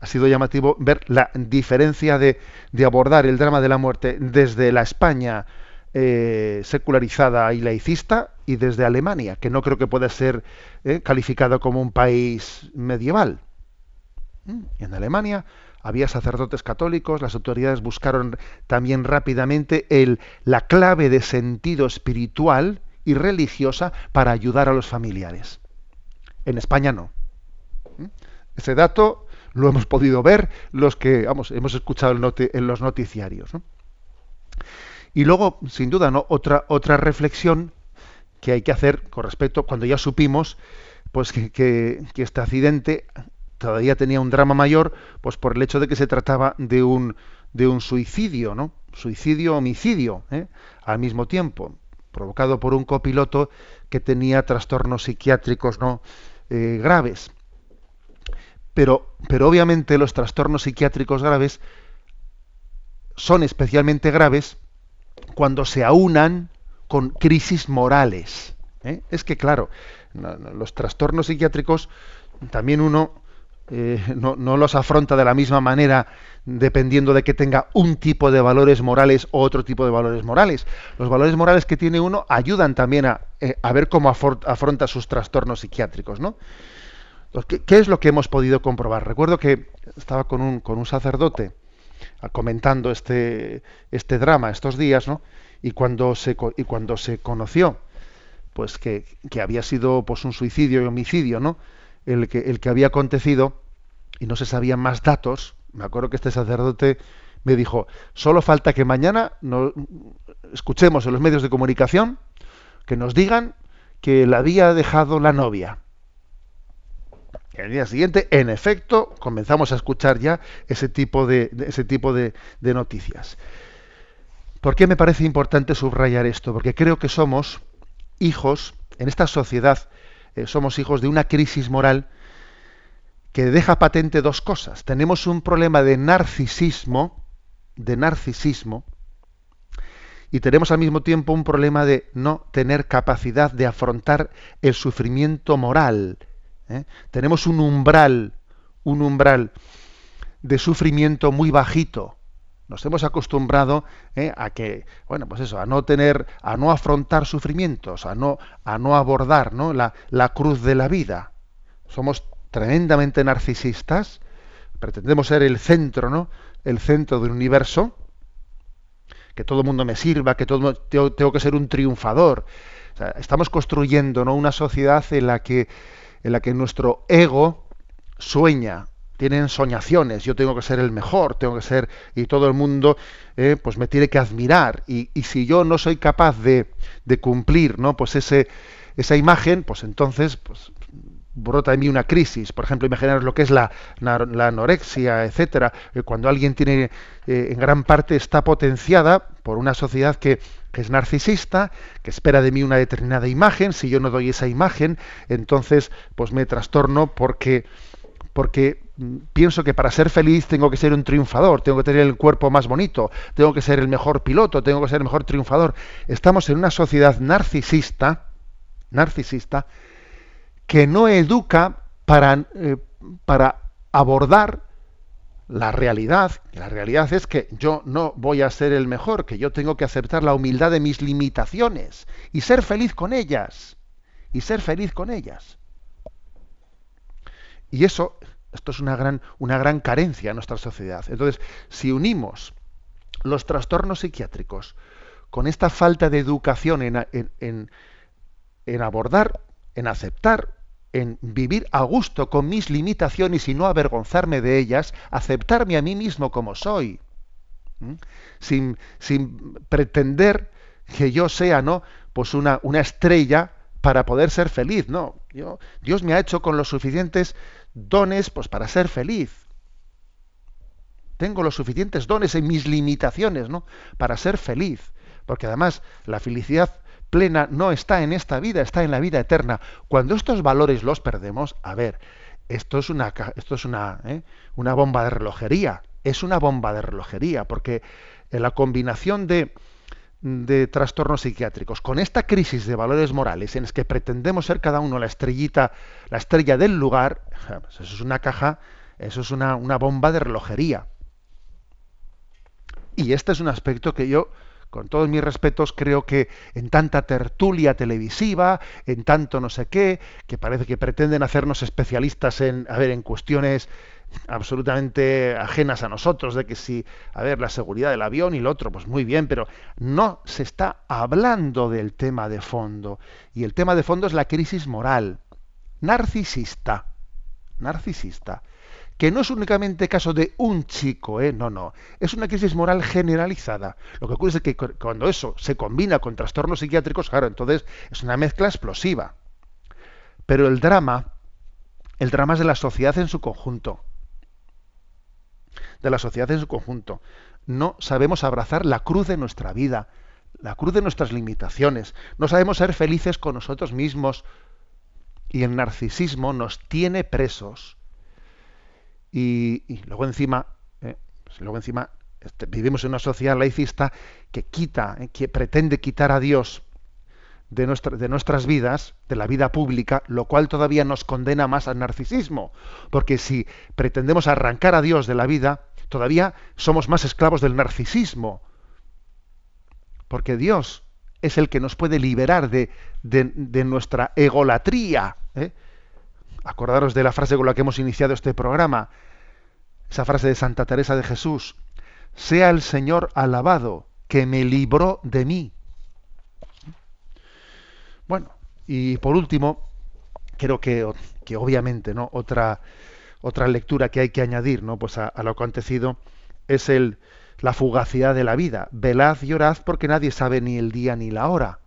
Ha sido llamativo ver la diferencia de, de abordar el drama de la muerte desde la España eh, secularizada y laicista y desde Alemania, que no creo que pueda ser eh, calificado como un país medieval. Mm, en Alemania había sacerdotes católicos, las autoridades buscaron también rápidamente el, la clave de sentido espiritual y religiosa para ayudar a los familiares. En España no. Mm, ese dato lo hemos podido ver los que vamos, hemos escuchado en los noticiarios. Y luego, sin duda, ¿no? Otra, reflexión que hay que hacer con respecto, cuando ya supimos pues que, este accidente todavía tenía un drama mayor, pues por el hecho de que se trataba de un, de un suicidio, ¿no? Suicidio-homicidio, ¿eh? al mismo tiempo, provocado por un copiloto que tenía trastornos psiquiátricos no eh, graves. Pero, pero obviamente los trastornos psiquiátricos graves son especialmente graves cuando se aunan con crisis morales. ¿eh? Es que, claro, los trastornos psiquiátricos también uno eh, no, los afronta de la misma manera dependiendo de que tenga un tipo de valores morales o otro tipo de valores morales. Los valores morales que tiene uno ayudan también a, eh, ver cómo afronta sus trastornos psiquiátricos. ¿no? ¿Qué, ¿Qué, es lo que hemos podido comprobar? Recuerdo que estaba con un, con un sacerdote comentando este, este drama estos días, ¿no? Y cuando se, y cuando se conoció pues que, que, había sido pues un suicidio y homicidio, ¿no? El que, el que había acontecido y no se sabían más datos, me acuerdo que este sacerdote me dijo, solo falta que mañana nos escuchemos en los medios de comunicación que nos digan que la había dejado la novia el día siguiente, en efecto, comenzamos a escuchar ya ese tipo de, ese tipo de, noticias. ¿Por qué me parece importante subrayar esto? Porque creo que somos hijos, en esta sociedad, eh, somos hijos de una crisis moral que deja patente dos cosas. Tenemos un problema de narcisismo, de narcisismo, y tenemos al mismo tiempo un problema de no tener capacidad de afrontar el sufrimiento moral, ¿eh? Tenemos un umbral, un umbral de sufrimiento muy bajito, Nos hemos acostumbrado ¿eh? a que, bueno, pues eso, a no tener, a no afrontar sufrimientos, a no, a no abordar ¿no? La, la cruz de la vida. Somos tremendamente narcisistas, pretendemos ser el centro, ¿no? El centro del universo, que todo el mundo me sirva, que todo tengo, tengo que ser un triunfador. Estamos construyendo ¿no? una sociedad en la que en la que nuestro ego sueña, tienen soñaciones, yo tengo que ser el mejor, tengo que ser, y todo el mundo eh, pues me tiene que admirar, y, y, si yo no soy capaz de, de cumplir ¿no? pues ese, esa imagen, pues entonces pues, brota en mí una crisis. Por ejemplo, imaginaros lo que es la, la anorexia, etcétera, eh, cuando alguien tiene, eh, en gran parte está potenciada por una sociedad que, que es narcisista, que espera de mí una determinada imagen, si yo no doy esa imagen, entonces pues me trastorno porque porque mm, pienso que para ser feliz tengo que ser un triunfador, tengo que tener el cuerpo más bonito, tengo que ser el mejor piloto, tengo que ser el mejor triunfador. Estamos en una sociedad narcisista, narcisista, que no educa para, eh, para abordar la realidad. La realidad es que yo no voy a ser el mejor, que yo tengo que aceptar la humildad de mis limitaciones y ser feliz con ellas. Y ser feliz con ellas. Y eso, esto es una gran, una gran carencia en nuestra sociedad. Entonces, si unimos los trastornos psiquiátricos con esta falta de educación en, en, en, abordar, en aceptar, en vivir a gusto con mis limitaciones y no avergonzarme de ellas, aceptarme a mí mismo como soy, sin, sin, pretender que yo sea no pues una, una estrella para poder ser feliz. No, yo, Dios me ha hecho con los suficientes dones pues para ser feliz. Tengo los suficientes dones en mis limitaciones, ¿no? Para ser feliz. Porque además la felicidad plena no está en esta vida, está en la vida eterna. Cuando estos valores los perdemos, a ver, esto es una, esto es una, ¿eh? una bomba de relojería. Es una bomba de relojería, porque en la combinación de, de trastornos psiquiátricos, con esta crisis de valores morales en las que pretendemos ser cada uno la estrellita, la estrella del lugar, pues eso es una caja, eso es una, una bomba de relojería. Y este es un aspecto que yo, con todos mis respetos, creo que en tanta tertulia televisiva, en tanto no sé qué, que parece que pretenden hacernos especialistas en, a ver, en cuestiones absolutamente ajenas a nosotros, de que si, a ver, la seguridad del avión y lo otro, pues muy bien, pero no se está hablando del tema de fondo. Y el tema de fondo es la crisis moral, narcisista, narcisista, que no es únicamente caso de un chico, ¿eh? no, no, es una crisis moral generalizada. Lo que ocurre es que cuando eso se combina con trastornos psiquiátricos, claro, entonces es una mezcla explosiva. Pero el drama, el drama es de la sociedad en su conjunto de la sociedad en su conjunto. No sabemos abrazar la cruz de nuestra vida, la cruz de nuestras limitaciones. No sabemos ser felices con nosotros mismos. Y el narcisismo nos tiene presos. Y, luego encima, eh, pues luego encima este, vivimos en una sociedad laicista que quita, eh, que pretende quitar a Dios de, de, nuestras vidas, de la vida pública, lo cual todavía nos condena más al narcisismo. Porque si pretendemos arrancar a Dios de la vida, todavía somos más esclavos del narcisismo. Porque Dios es el que nos puede liberar de, de, nuestra egolatría. ¿eh? Acordaros de la frase con la que hemos iniciado este programa, esa frase de Santa Teresa de Jesús, sea el Señor alabado que me libró de mí. Bueno, y por último, creo que, que obviamente, ¿no? Otra, otra lectura que hay que añadir, ¿no? Pues a, lo acontecido es el, la fugacidad de la vida. Velad y orad porque nadie sabe ni el día ni la hora.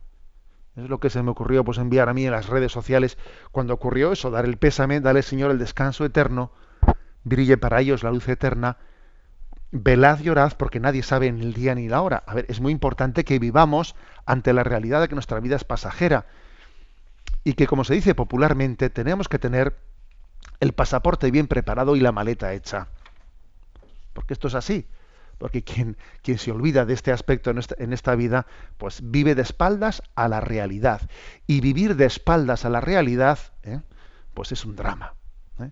Es lo que se me ocurrió pues enviar a mí en las redes sociales cuando ocurrió eso, dar el pésame, darle Señor el descanso eterno, brille para ellos la luz eterna. Velad y porque nadie sabe ni el día ni la hora. A ver, es muy importante que vivamos ante la realidad de que nuestra vida es pasajera y que, como se dice popularmente, tenemos que tener el pasaporte bien preparado y la maleta hecha. Porque esto es así. Porque quien, quien se olvida de este aspecto en esta, en esta, vida, pues vive de espaldas a la realidad. Y vivir de espaldas a la realidad, ¿eh? pues es un drama. ¿eh?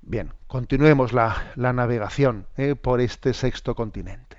Bien, continuemos la, navegación ¿eh? por este sexto continente.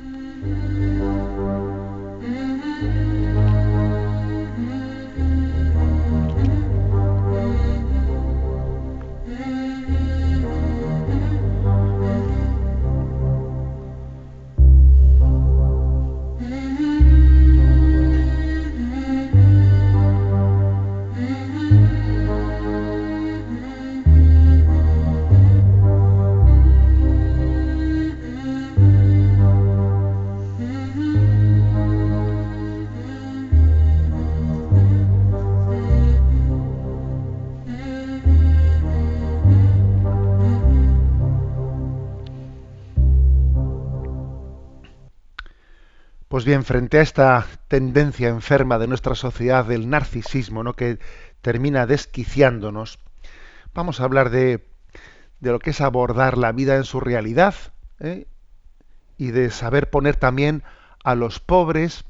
Pues bien, frente a esta tendencia enferma de nuestra sociedad del narcisismo, ¿no? que termina desquiciándonos, vamos a hablar de, lo que es abordar la vida en su realidad ¿eh? y de saber poner también a los pobres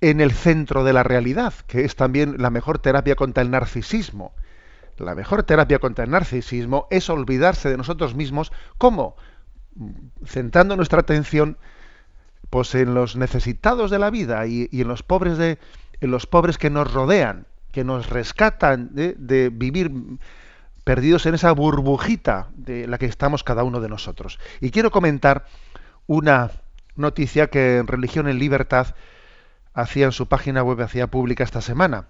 en el centro de la realidad, que es también la mejor terapia contra el narcisismo. La mejor terapia contra el narcisismo es olvidarse de nosotros mismos. ¿Cómo? Centrando nuestra atención pues en los necesitados de la vida y, en los pobres de en los pobres que nos rodean, que nos rescatan de, vivir perdidos en esa burbujita de la que estamos cada uno de nosotros. Y quiero comentar una noticia que en Religión en Libertad hacía en su página web, hacía pública esta semana.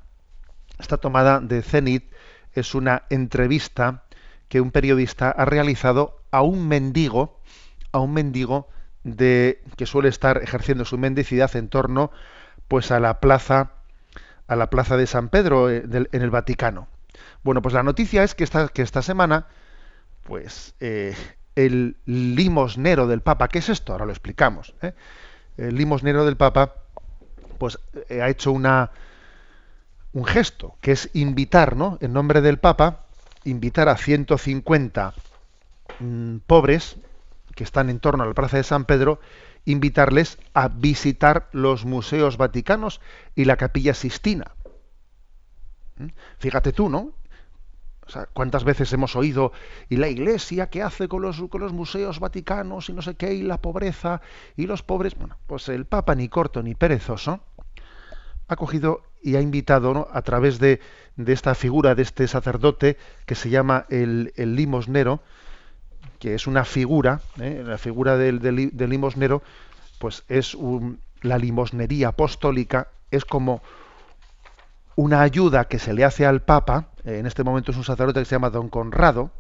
Está tomada de Zenit, es una entrevista que un periodista ha realizado a un mendigo, a un mendigo de que suele estar ejerciendo su mendicidad en torno pues a la plaza a la plaza de San Pedro eh, en el Vaticano. Bueno, pues la noticia es que esta, que esta semana pues eh, el limosnero del Papa, ¿qué es esto? Ahora lo explicamos. ¿eh? El limosnero del Papa pues ha hecho una un gesto que es invitar, ¿no? En nombre del Papa, invitar a 150 mm, pobres que están en torno a la Plaza de San Pedro, invitarles a visitar los museos vaticanos y la capilla Sistina. ¿Mm? Fíjate tú, ¿no? O sea, ¿cuántas veces hemos oído y la iglesia qué hace con los, con los museos vaticanos y no sé qué, y la pobreza y los pobres? Bueno, pues el Papa ni corto ni perezoso ha cogido y ha invitado a través de, de, esta figura de este sacerdote que se llama el, el limosnero, que es una figura, ¿eh? la figura del, limosnero, pues es la limosnería apostólica, es como una ayuda que se le hace al Papa, en este momento es un sacerdote que se llama Don Conrado,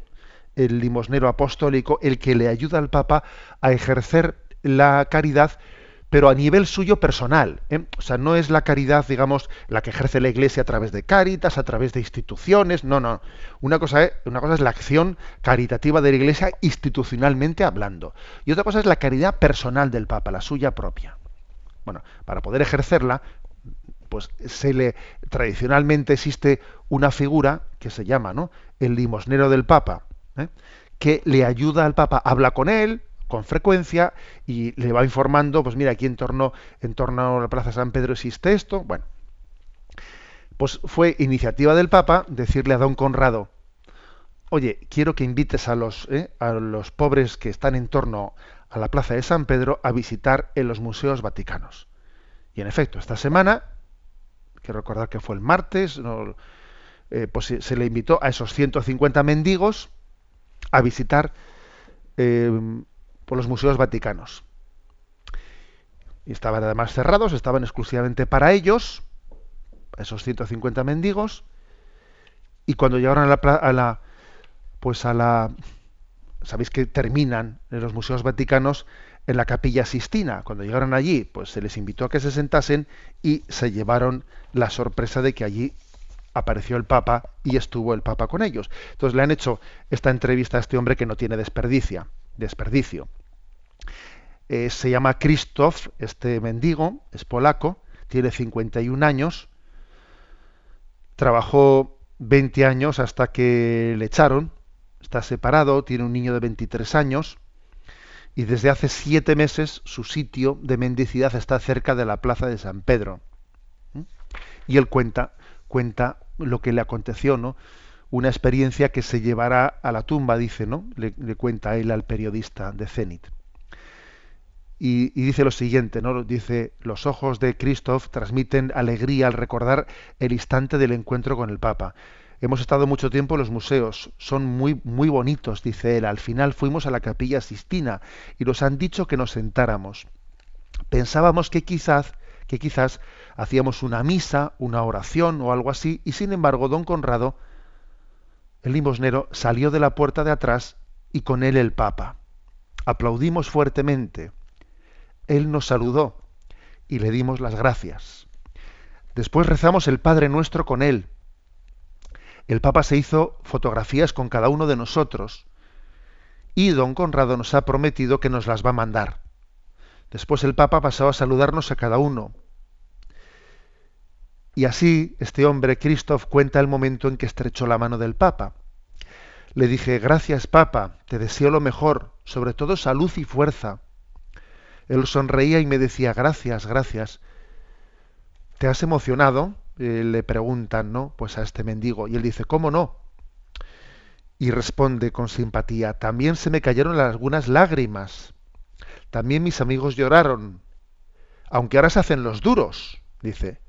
el limosnero apostólico, el que le ayuda al Papa a ejercer la caridad pero a nivel suyo personal. ¿eh? O sea, no es la caridad, digamos, la que ejerce la Iglesia a través de cáritas, a través de instituciones, no, no. Una cosa, es, la acción caritativa de la Iglesia institucionalmente hablando. Y otra cosa es la caridad personal del Papa, la suya propia. Bueno, para poder ejercerla, pues se le tradicionalmente existe una figura que se llama, ¿no? El limosnero del Papa, ¿eh? que le ayuda al Papa, habla con él, con frecuencia y le va informando, pues mira, aquí en torno, en torno a la Plaza San Pedro existe esto. Bueno, pues fue iniciativa del Papa decirle a don Conrado, oye, quiero que invites a los, eh, a los pobres que están en torno a la Plaza de San Pedro a visitar en los museos vaticanos. Y en efecto, esta semana, quiero recordar que fue el martes, eh, pues se le invitó a esos 150 mendigos a visitar eh, por los museos vaticanos. Y estaban además cerrados, estaban exclusivamente para ellos, esos 150 mendigos, y cuando llegaron a la, a la pues a la sabéis que terminan en los museos vaticanos en la capilla Sistina. Cuando llegaron allí, pues se les invitó a que se sentasen y se llevaron la sorpresa de que allí apareció el Papa y estuvo el Papa con ellos. Entonces le han hecho esta entrevista a este hombre que no tiene desperdicia desperdicio. Eh, se llama Krzysztof, este mendigo, es polaco, tiene 51 años, trabajó 20 años hasta que le echaron, está separado, tiene un niño de 23 años y desde hace siete meses su sitio de mendicidad está cerca de la plaza de San Pedro. ¿Mm? Y él cuenta, cuenta lo que le aconteció, ¿no? Una experiencia que se llevará a la tumba, dice, ¿no? Le, cuenta él al periodista de Zenit. Y, dice lo siguiente, ¿no? Dice, los ojos de Christoph transmiten alegría al recordar el instante del encuentro con el Papa. Hemos estado mucho tiempo en los museos, son muy, muy bonitos, dice él. Al final fuimos a la capilla Sistina y nos han dicho que nos sentáramos. Pensábamos que quizás, que quizás hacíamos una misa, una oración o algo así, y sin embargo, don Conrado, el limosnero, salió de la puerta de atrás y con él el Papa. Aplaudimos fuertemente. Él nos saludó y le dimos las gracias. Después rezamos el Padre Nuestro con él el Papa se hizo fotografías con cada uno de nosotros y don Conrado nos ha prometido que nos las va a mandar. Después el Papa pasó a saludarnos a cada uno. Y así este hombre, Christoph, cuenta el momento en que estrechó la mano del Papa. Le dije, gracias Papa, te deseo lo mejor, sobre todo salud y fuerza. Él sonreía y me decía, gracias, gracias. ¿Te has emocionado? Eh, le preguntan, ¿no? Pues a este mendigo. Y él dice, ¿cómo no? Y responde con simpatía, también se me cayeron algunas lágrimas. También mis amigos lloraron. Aunque ahora se hacen los duros, dice.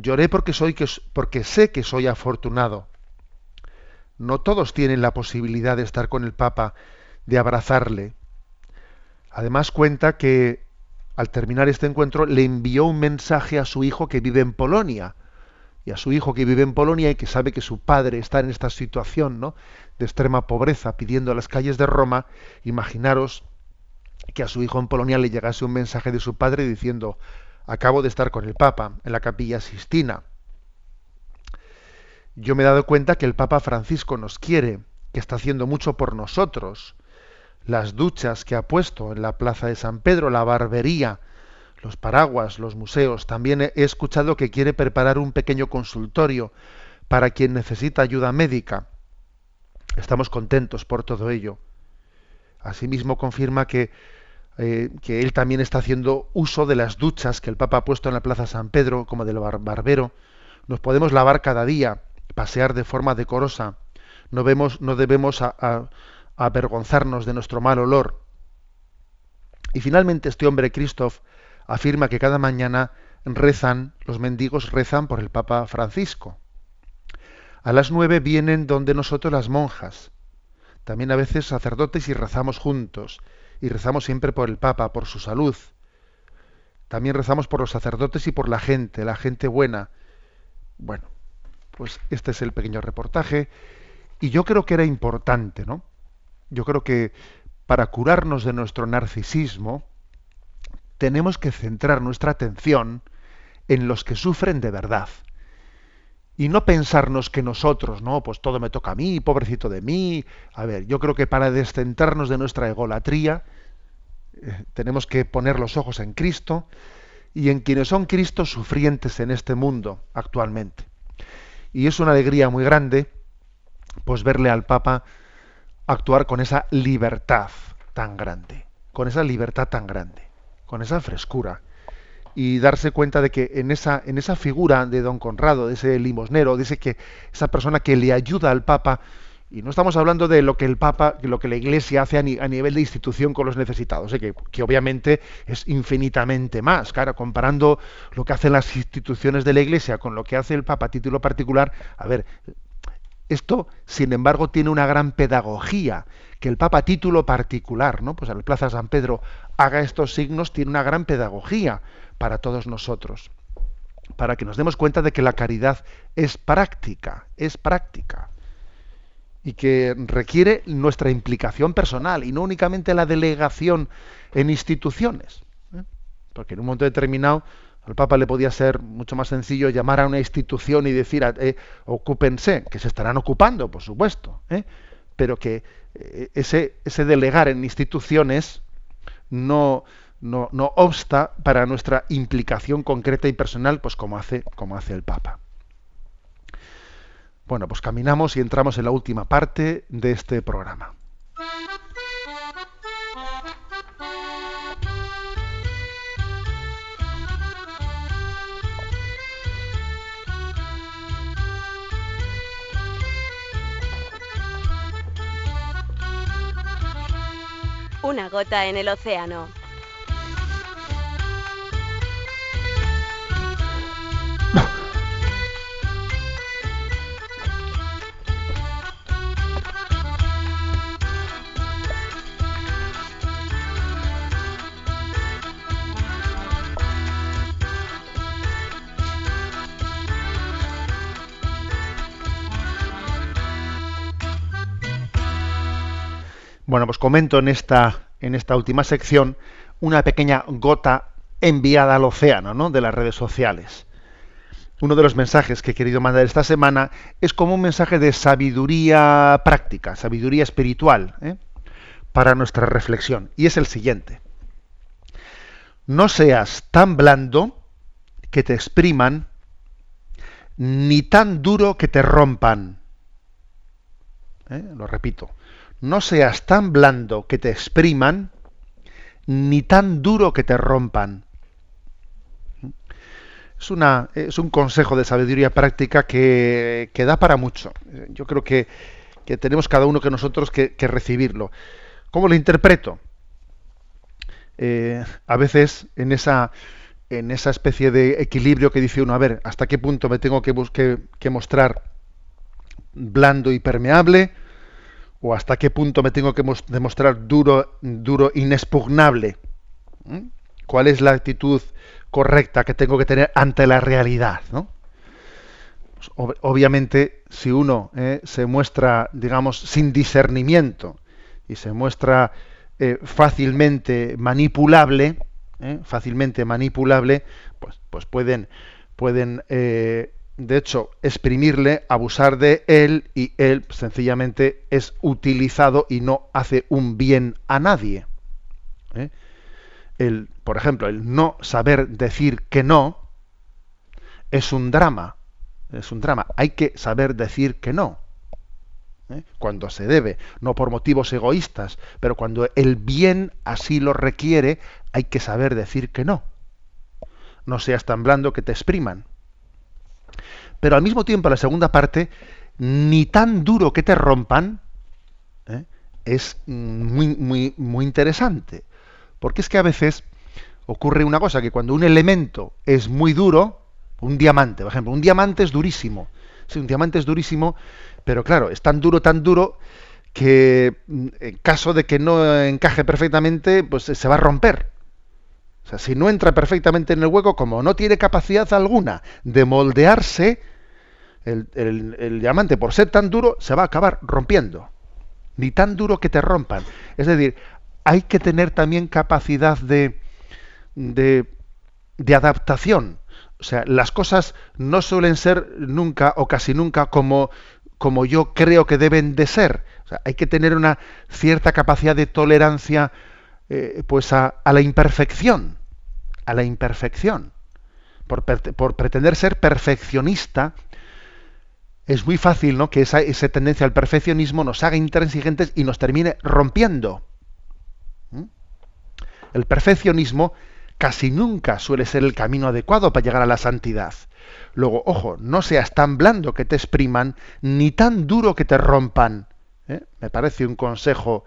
Lloré porque soy que, porque sé que soy afortunado. No todos tienen la posibilidad de estar con el Papa, de abrazarle. Además cuenta que al terminar este encuentro le envió un mensaje a su hijo que vive en Polonia y a su hijo que vive en Polonia y que sabe que su padre está en esta situación ¿no? de extrema pobreza pidiendo a las calles de Roma, imaginaros que a su hijo en Polonia le llegase un mensaje de su padre diciendo acabo de estar con el Papa en la capilla Sistina. Yo me he dado cuenta que el Papa Francisco nos quiere, que está haciendo mucho por nosotros. Las duchas que ha puesto en la plaza de San Pedro, la barbería, los paraguas, los museos. También he escuchado que quiere preparar un pequeño consultorio para quien necesita ayuda médica. Estamos contentos por todo ello. Asimismo confirma que, eh, que él también está haciendo uso de las duchas que el Papa ha puesto en la Plaza San Pedro, como del barbero. Nos podemos lavar cada día, pasear de forma decorosa. No, vemos, no debemos avergonzarnos de nuestro mal olor. Y finalmente este hombre, Christoph, afirma que cada mañana rezan, los mendigos rezan por el Papa Francisco. A las nueve vienen donde nosotros las monjas, también a veces sacerdotes y rezamos juntos, y rezamos siempre por el Papa, por su salud. También rezamos por los sacerdotes y por la gente, la gente buena. Bueno, pues este es el pequeño reportaje, y yo creo que era importante, ¿no? Yo creo que para curarnos de nuestro narcisismo, tenemos que centrar nuestra atención en los que sufren de verdad. Y no pensarnos que nosotros, no, pues todo me toca a mí, pobrecito de mí. A ver, yo creo que para descentrarnos de nuestra egolatría, eh, tenemos que poner los ojos en Cristo y en quienes son Cristo sufrientes en este mundo actualmente. Y es una alegría muy grande, pues verle al Papa actuar con esa libertad tan grande, con esa libertad tan grande con esa frescura y darse cuenta de que en esa, en esa figura de don Conrado, de ese limosnero, de ese que, esa persona que le ayuda al Papa, y no estamos hablando de lo que el Papa, lo que la Iglesia hace a, nivel de institución con los necesitados, ¿eh? que, que, obviamente es infinitamente más. Claro, comparando lo que hacen las instituciones de la Iglesia con lo que hace el Papa a título particular, a ver, esto, sin embargo, tiene una gran pedagogía que el Papa a título particular, ¿no? Pues a la Plaza San Pedro haga estos signos tiene una gran pedagogía para todos nosotros, para que nos demos cuenta de que la caridad es práctica, es práctica y que requiere nuestra implicación personal y no únicamente la delegación en instituciones, ¿eh? porque en un momento determinado al Papa le podía ser mucho más sencillo llamar a una institución y decir, eh, ocúpense, que se estarán ocupando, por supuesto, ¿eh? pero que eh, ese delegar en instituciones no, no, obsta para nuestra implicación concreta y personal, pues como hace, como hace el Papa. Bueno, pues caminamos y entramos en la última parte de este programa. Una gota en el océano. Bueno, pues comento en esta, en esta última sección una pequeña gota enviada al océano ¿no? de las redes sociales. Uno de los mensajes que he querido mandar esta semana es como un mensaje de sabiduría práctica, sabiduría espiritual, ¿eh? para nuestra reflexión. Y es el siguiente. No seas tan blando que te expriman, ni tan duro que te rompan. ¿Eh? Lo repito no seas tan blando que te expriman, ni tan duro que te rompan. Es, una, es un consejo de sabiduría práctica que, que, da para mucho. Yo creo que, que tenemos cada uno que nosotros que, recibirlo. ¿Cómo lo interpreto? Eh, a veces en esa, en esa especie de equilibrio que dice uno, a ver, ¿hasta qué punto me tengo que, que mostrar blando y permeable? O hasta qué punto me tengo que demostrar duro, duro, inexpugnable. ¿Cuál es la actitud correcta que tengo que tener ante la realidad? ¿no? Pues, obviamente, si uno eh, se muestra, digamos, sin discernimiento y se muestra eh, fácilmente manipulable, eh, fácilmente manipulable, pues, pues pueden, pueden de hecho, exprimirle, abusar de él y él sencillamente es utilizado y no hace un bien a nadie. ¿eh? El, por ejemplo, el no saber decir que no es un drama. Es un drama. Hay que saber decir que no. ¿eh? Cuando se debe, no por motivos egoístas, pero cuando el bien así lo requiere, hay que saber decir que no. No seas tan blando que te expriman pero al mismo tiempo la segunda parte, ni tan duro que te rompan, ¿eh? es muy, muy, muy interesante. Porque es que a veces ocurre una cosa, que cuando un elemento es muy duro, un diamante, por ejemplo, un diamante es durísimo. Sí, un diamante es durísimo, pero claro, es tan duro, tan duro, que mm, en caso de que no encaje perfectamente, pues se va a romper. O sea, si no entra perfectamente en el hueco, como no tiene capacidad alguna de moldearse, el, diamante, por ser tan duro, se va a acabar rompiendo. Ni tan duro que te rompan. Es decir, hay que tener también capacidad de, de, de adaptación. O sea, las cosas no suelen ser nunca o casi nunca como, como yo creo que deben de ser. O sea, hay que tener una cierta capacidad de tolerancia eh, pues a, la imperfección. A la imperfección. Por, pretender ser perfeccionista, es muy fácil ¿no? que esa, esa, tendencia al perfeccionismo nos haga intransigentes y nos termine rompiendo. ¿Mm? El perfeccionismo casi nunca suele ser el camino adecuado para llegar a la santidad. Luego, ojo, no seas tan blando que te expriman, ni tan duro que te rompan. ¿eh? Me parece un consejo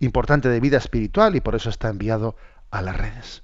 importante de vida espiritual y por eso está enviado a las redes.